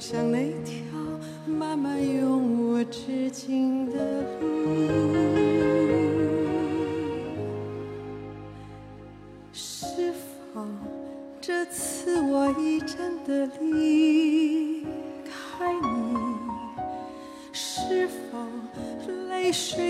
像那条慢慢永无止境的路？是否这次我已真的离开你？是否泪水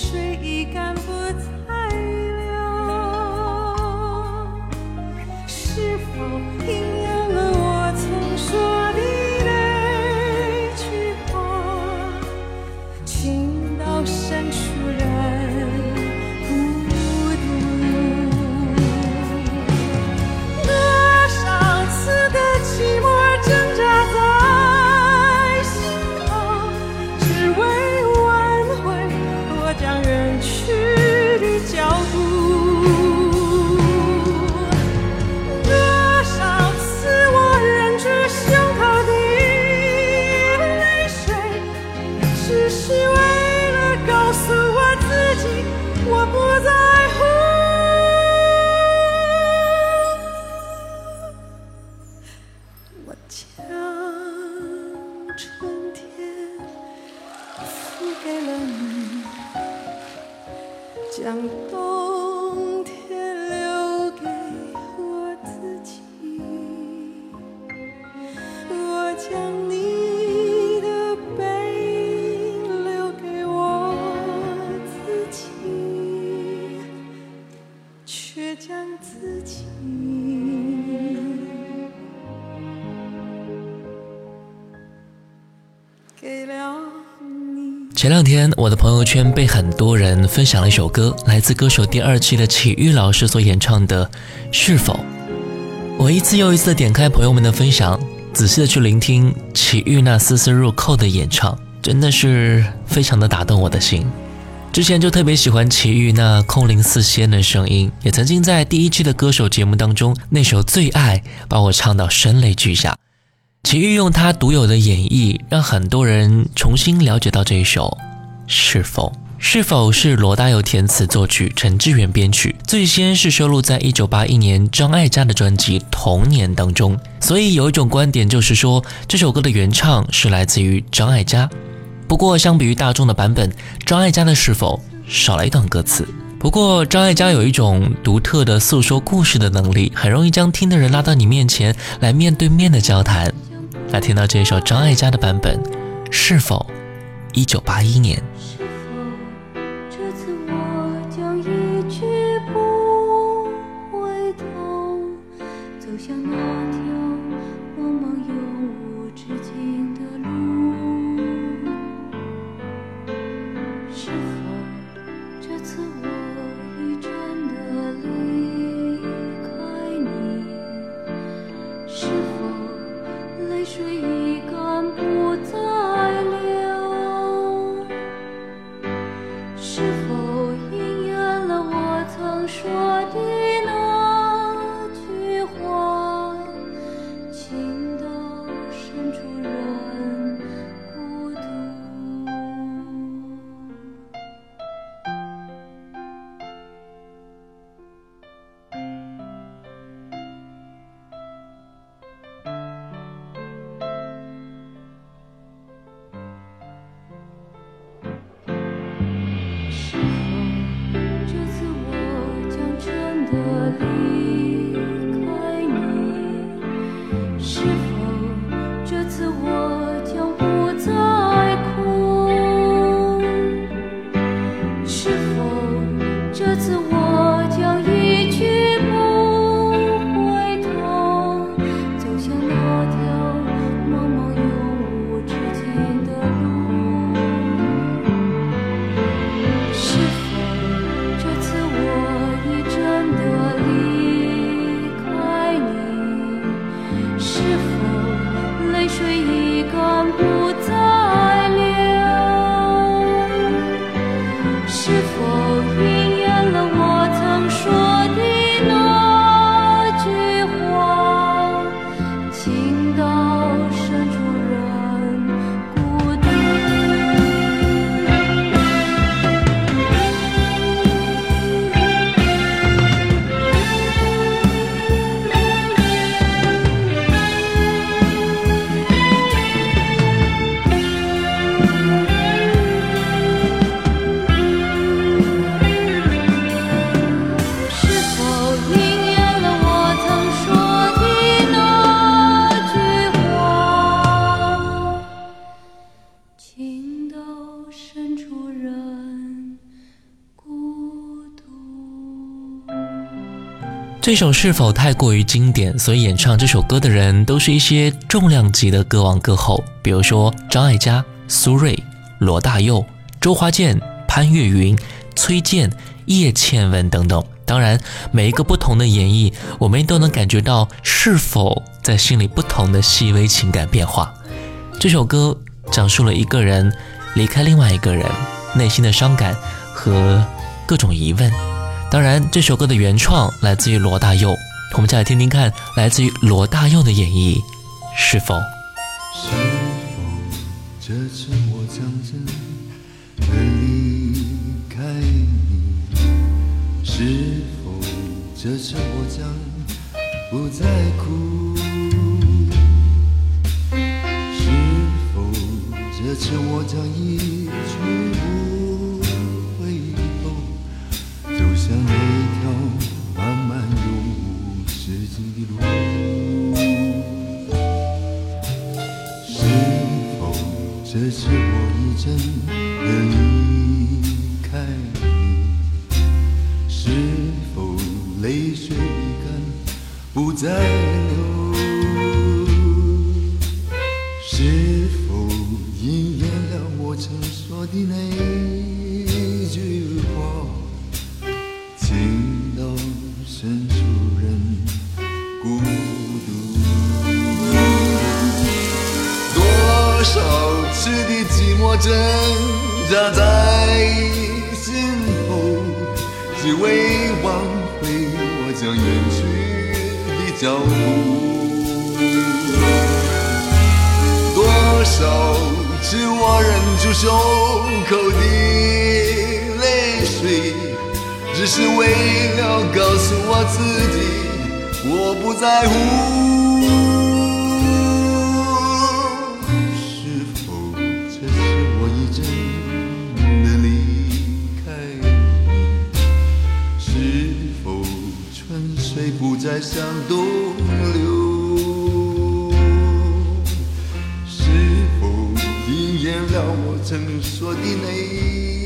水已干前两天，我的朋友圈被很多人分享了一首歌，来自歌手第二期的启玉老师所演唱的《是否》。我一次又一次的点开朋友们的分享，仔细的去聆听启玉那丝丝入扣的演唱，真的是非常的打动我的心。之前就特别喜欢齐豫那空灵似仙的声音，也曾经在第一期的歌手节目当中，那首《最爱》把我唱到声泪俱下。齐豫用他独有的演绎，让很多人重新了解到这一首《是否》。是否是罗大佑填词作曲，陈志远编曲？最先是收录在一九八一年张艾嘉的专辑《童年》当中。所以有一种观点就是说，这首歌的原唱是来自于张艾嘉。不过相比于大众的版本，张艾嘉的是否少了一段歌词？不过张艾嘉有一种独特的诉说故事的能力，很容易将听的人拉到你面前来面对面的交谈。来听到这首张艾嘉的版本，是否一九八一年？这首是否太过于经典？所以演唱这首歌的人都是一些重量级的歌王歌后，比如说张艾嘉、苏芮、罗大佑、周华健、潘越云、崔健、叶倩文等等。当然，每一个不同的演绎，我们都能感觉到是否在心里不同的细微情感变化。这首歌讲述了一个人离开另外一个人内心的伤感和各种疑问。当然，这首歌的原创来自于罗大佑，我们再来听听看，来自于罗大佑的演绎，是否？是否这次我将真的离开你？是否这次我将不再哭？是否这次我将一去像那条慢慢入世界的路，是否这次我已真的离开你？是否泪水已干不再没挽回我将远去的脚步。多少次我忍住胸口的泪水，只是为了告诉我自己，我不在乎。水不再向东流？是否应验了我曾说的那？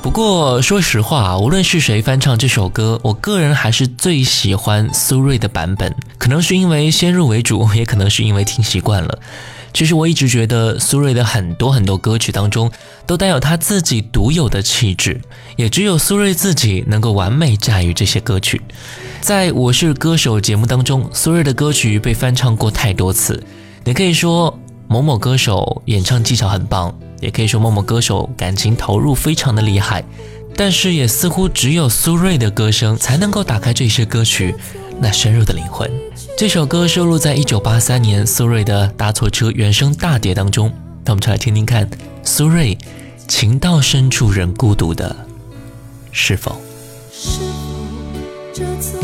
不过说实话，无论是谁翻唱这首歌，我个人还是最喜欢苏芮的版本。可能是因为先入为主，也可能是因为听习惯了。其实我一直觉得苏芮的很多很多歌曲当中，都带有她自己独有的气质，也只有苏芮自己能够完美驾驭这些歌曲。在我是歌手节目当中，苏芮的歌曲被翻唱过太多次。你可以说某某歌手演唱技巧很棒。也可以说某某歌手感情投入非常的厉害，但是也似乎只有苏芮的歌声才能够打开这些歌曲那深入的灵魂。这首歌收录在一九八三年苏芮的《搭错车》原声大碟当中，那我们就来听听看苏芮《情到深处人孤独》的是否。是否这次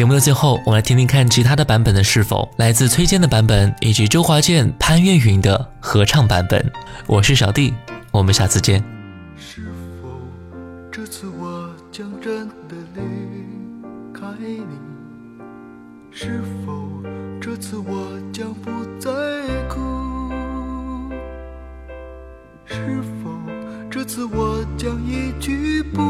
节目的最后，我们来听听看其他的版本的是否来自崔健的版本，以及周华健、潘越云的合唱版本。我是小弟，我们下次见。是否这次我将真的离开你？是否这次我将不再哭？是否这次我将一去不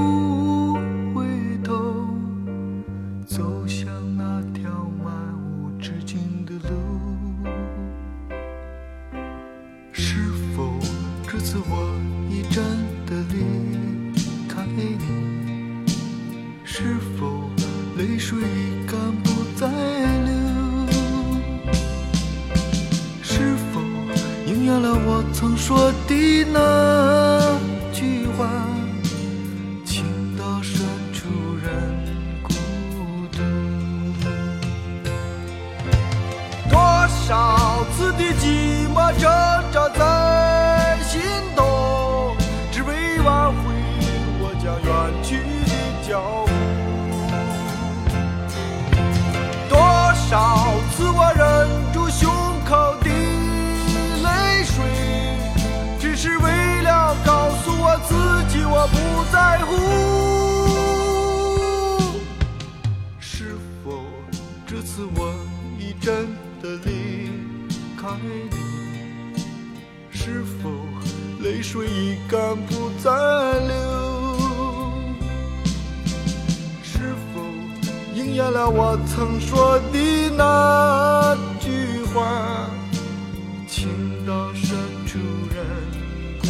真的离开你？是否泪水已干不再流？是否应验了我曾说的那句话？情到深处人孤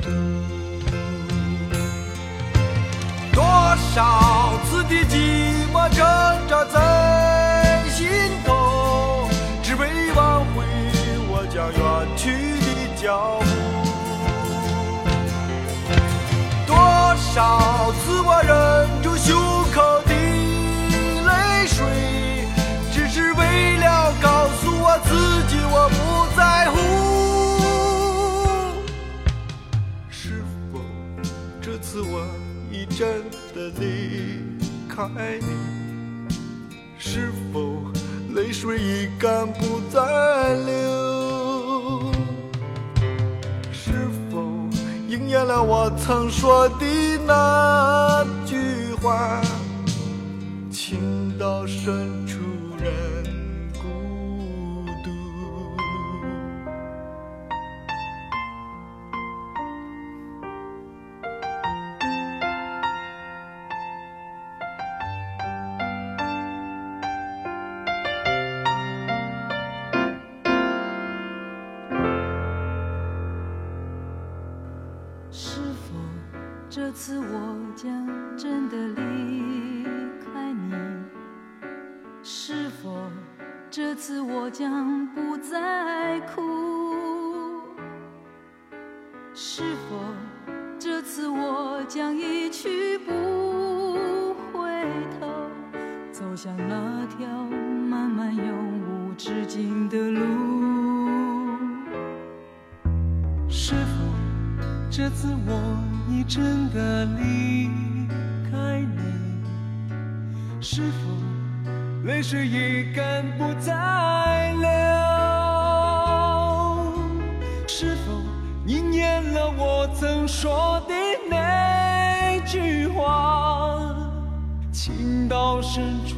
独。多少次的寂寞挣扎在少次我忍住胸口的泪水，只是为了告诉我自己我不在乎。是否这次我已真的离开你？是否泪水已干不再流？应验了我曾说的那句话？情到深是否这次我将真的离开你？是否这次我将不再哭？是否这次我将一去不回头，走向那条漫漫永无止境的路？这次我已真的离开你？是否泪水已干不再流？是否应验了我曾说的那句话？情到深处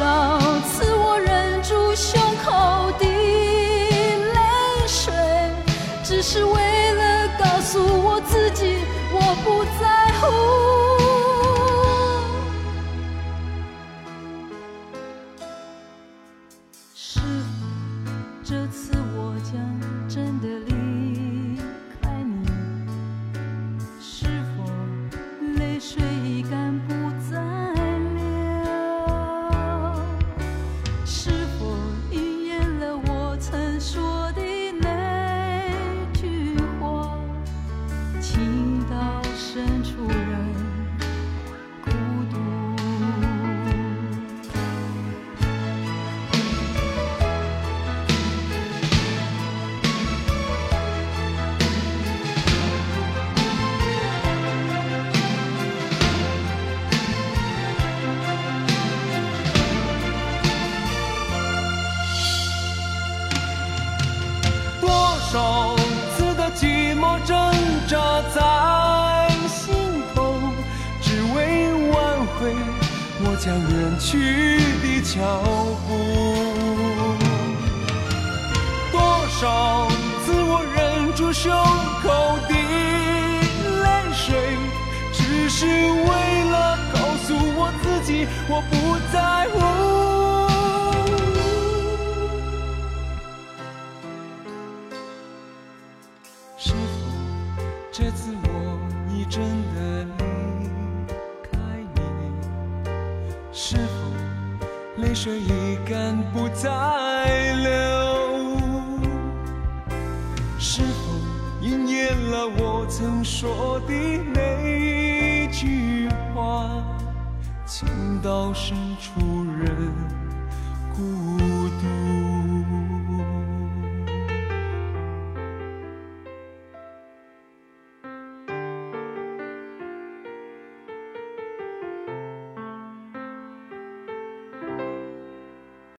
多将远去的脚步。多少次我忍住胸口的泪水，只是为了告诉我自己，我不在乎。是否这次我已真泪水已干不再流？是否应验了我曾说的那句话？情到深处人。